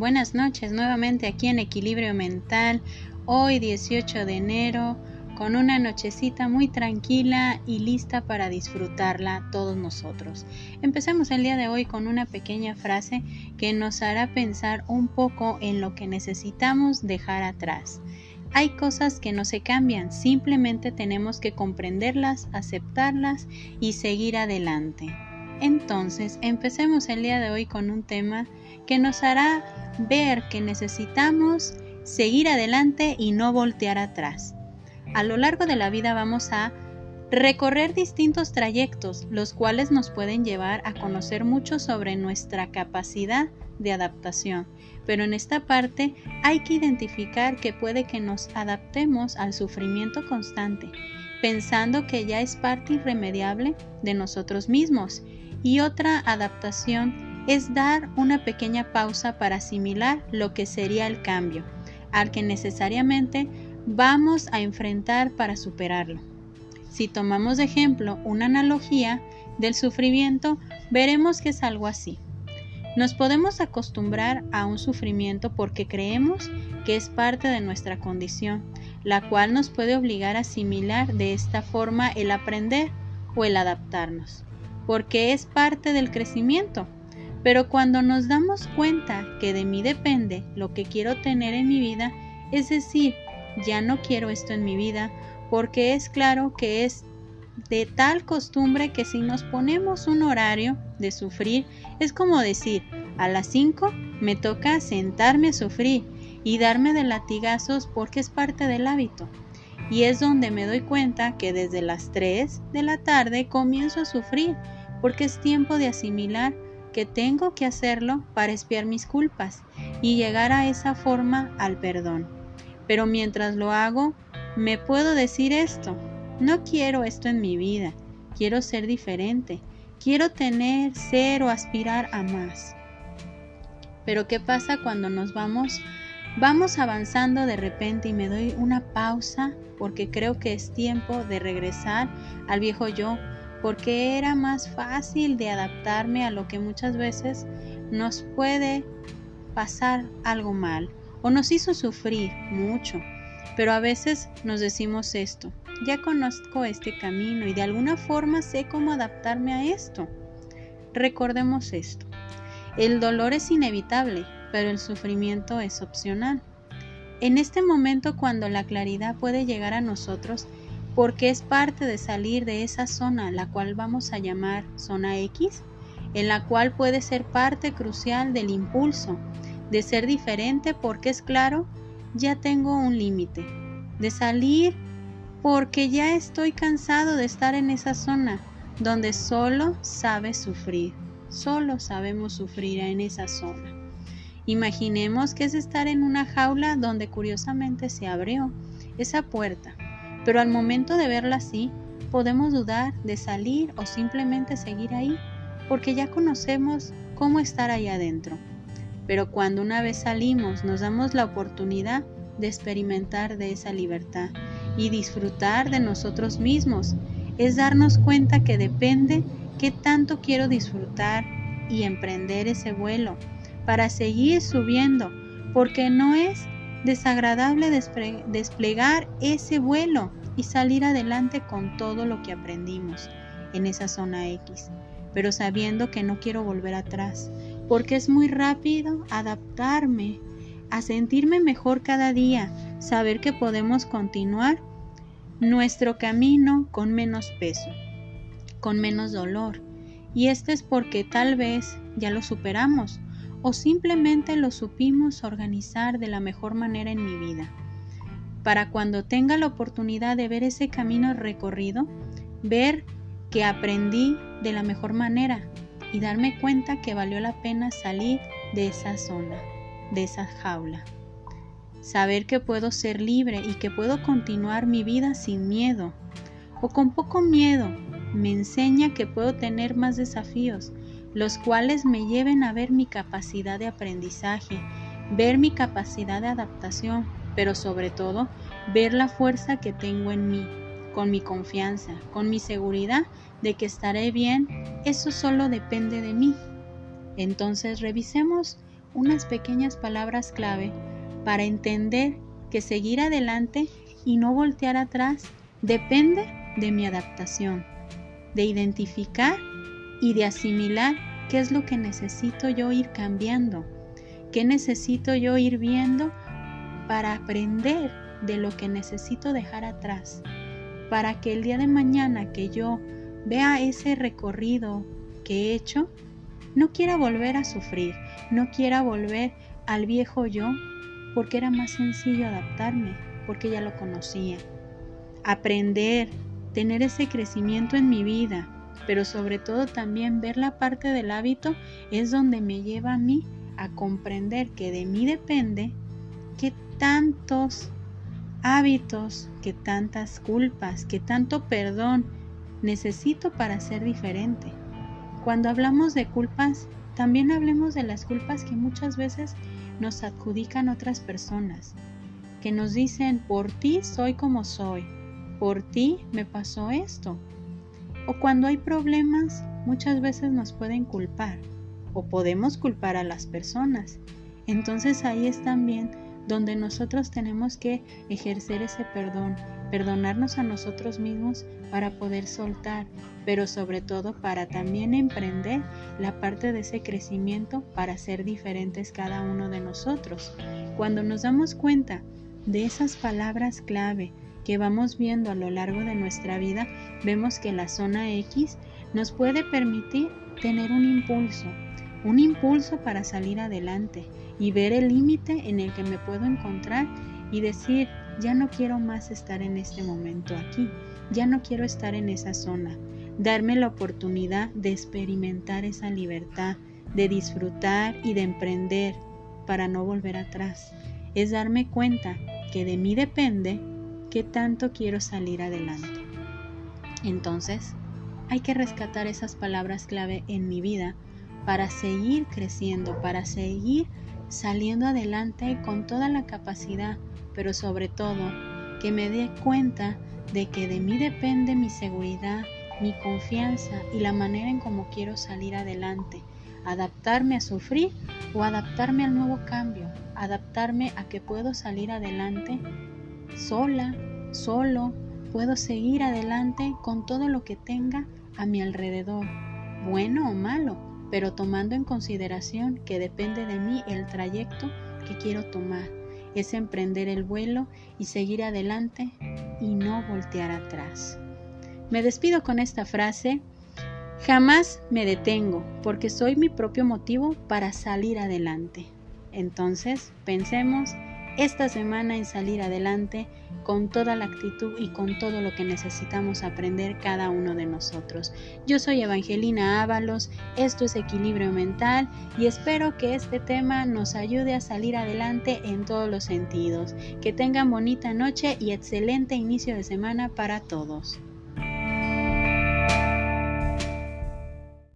Buenas noches nuevamente aquí en Equilibrio Mental, hoy 18 de enero, con una nochecita muy tranquila y lista para disfrutarla todos nosotros. Empecemos el día de hoy con una pequeña frase que nos hará pensar un poco en lo que necesitamos dejar atrás. Hay cosas que no se cambian, simplemente tenemos que comprenderlas, aceptarlas y seguir adelante. Entonces, empecemos el día de hoy con un tema que nos hará ver que necesitamos seguir adelante y no voltear atrás. A lo largo de la vida vamos a recorrer distintos trayectos, los cuales nos pueden llevar a conocer mucho sobre nuestra capacidad de adaptación. Pero en esta parte hay que identificar que puede que nos adaptemos al sufrimiento constante, pensando que ya es parte irremediable de nosotros mismos. Y otra adaptación es dar una pequeña pausa para asimilar lo que sería el cambio, al que necesariamente vamos a enfrentar para superarlo. Si tomamos de ejemplo una analogía del sufrimiento, veremos que es algo así. Nos podemos acostumbrar a un sufrimiento porque creemos que es parte de nuestra condición, la cual nos puede obligar a asimilar de esta forma el aprender o el adaptarnos, porque es parte del crecimiento. Pero cuando nos damos cuenta que de mí depende lo que quiero tener en mi vida, es decir, ya no quiero esto en mi vida, porque es claro que es de tal costumbre que si nos ponemos un horario de sufrir, es como decir, a las 5 me toca sentarme a sufrir y darme de latigazos porque es parte del hábito. Y es donde me doy cuenta que desde las 3 de la tarde comienzo a sufrir porque es tiempo de asimilar que tengo que hacerlo para espiar mis culpas y llegar a esa forma al perdón. Pero mientras lo hago, me puedo decir esto, no quiero esto en mi vida, quiero ser diferente, quiero tener, ser o aspirar a más. Pero ¿qué pasa cuando nos vamos? Vamos avanzando de repente y me doy una pausa porque creo que es tiempo de regresar al viejo yo, porque era más fácil de adaptarme a lo que muchas veces nos puede pasar algo mal o nos hizo sufrir mucho. Pero a veces nos decimos esto, ya conozco este camino y de alguna forma sé cómo adaptarme a esto. Recordemos esto. El dolor es inevitable, pero el sufrimiento es opcional. En este momento cuando la claridad puede llegar a nosotros, porque es parte de salir de esa zona, la cual vamos a llamar zona X, en la cual puede ser parte crucial del impulso, de ser diferente porque es claro, ya tengo un límite, de salir porque ya estoy cansado de estar en esa zona donde solo sabes sufrir, solo sabemos sufrir en esa zona. Imaginemos que es estar en una jaula donde curiosamente se abrió esa puerta, pero al momento de verla así, podemos dudar de salir o simplemente seguir ahí, porque ya conocemos cómo estar ahí adentro. Pero cuando una vez salimos, nos damos la oportunidad de experimentar de esa libertad y disfrutar de nosotros mismos. Es darnos cuenta que depende qué tanto quiero disfrutar y emprender ese vuelo para seguir subiendo, porque no es desagradable desplegar ese vuelo y salir adelante con todo lo que aprendimos en esa zona X, pero sabiendo que no quiero volver atrás, porque es muy rápido adaptarme a sentirme mejor cada día, saber que podemos continuar nuestro camino con menos peso, con menos dolor. Y este es porque tal vez ya lo superamos o simplemente lo supimos organizar de la mejor manera en mi vida. Para cuando tenga la oportunidad de ver ese camino recorrido, ver que aprendí de la mejor manera y darme cuenta que valió la pena salir de esa zona de esa jaula. Saber que puedo ser libre y que puedo continuar mi vida sin miedo o con poco miedo me enseña que puedo tener más desafíos, los cuales me lleven a ver mi capacidad de aprendizaje, ver mi capacidad de adaptación, pero sobre todo ver la fuerza que tengo en mí, con mi confianza, con mi seguridad de que estaré bien, eso solo depende de mí. Entonces revisemos unas pequeñas palabras clave para entender que seguir adelante y no voltear atrás depende de mi adaptación, de identificar y de asimilar qué es lo que necesito yo ir cambiando, qué necesito yo ir viendo para aprender de lo que necesito dejar atrás, para que el día de mañana que yo vea ese recorrido que he hecho, no quiera volver a sufrir, no quiera volver al viejo yo, porque era más sencillo adaptarme, porque ya lo conocía. Aprender, tener ese crecimiento en mi vida, pero sobre todo también ver la parte del hábito es donde me lleva a mí a comprender que de mí depende qué tantos hábitos, qué tantas culpas, qué tanto perdón necesito para ser diferente. Cuando hablamos de culpas, también hablemos de las culpas que muchas veces nos adjudican otras personas, que nos dicen, por ti soy como soy, por ti me pasó esto. O cuando hay problemas, muchas veces nos pueden culpar, o podemos culpar a las personas. Entonces ahí es también donde nosotros tenemos que ejercer ese perdón, perdonarnos a nosotros mismos para poder soltar, pero sobre todo para también emprender la parte de ese crecimiento para ser diferentes cada uno de nosotros. Cuando nos damos cuenta de esas palabras clave que vamos viendo a lo largo de nuestra vida, vemos que la zona X nos puede permitir tener un impulso, un impulso para salir adelante y ver el límite en el que me puedo encontrar y decir, ya no quiero más estar en este momento aquí, ya no quiero estar en esa zona, darme la oportunidad de experimentar esa libertad, de disfrutar y de emprender para no volver atrás. Es darme cuenta que de mí depende qué tanto quiero salir adelante. Entonces, hay que rescatar esas palabras clave en mi vida para seguir creciendo, para seguir saliendo adelante con toda la capacidad, pero sobre todo que me dé cuenta de que de mí depende mi seguridad, mi confianza y la manera en cómo quiero salir adelante, adaptarme a sufrir o adaptarme al nuevo cambio, adaptarme a que puedo salir adelante sola, solo, puedo seguir adelante con todo lo que tenga a mi alrededor, bueno o malo, pero tomando en consideración que depende de mí el trayecto que quiero tomar. Es emprender el vuelo y seguir adelante y no voltear atrás. Me despido con esta frase. Jamás me detengo porque soy mi propio motivo para salir adelante. Entonces, pensemos esta semana en salir adelante con toda la actitud y con todo lo que necesitamos aprender cada uno de nosotros. Yo soy Evangelina Ábalos, esto es Equilibrio Mental y espero que este tema nos ayude a salir adelante en todos los sentidos. Que tengan bonita noche y excelente inicio de semana para todos.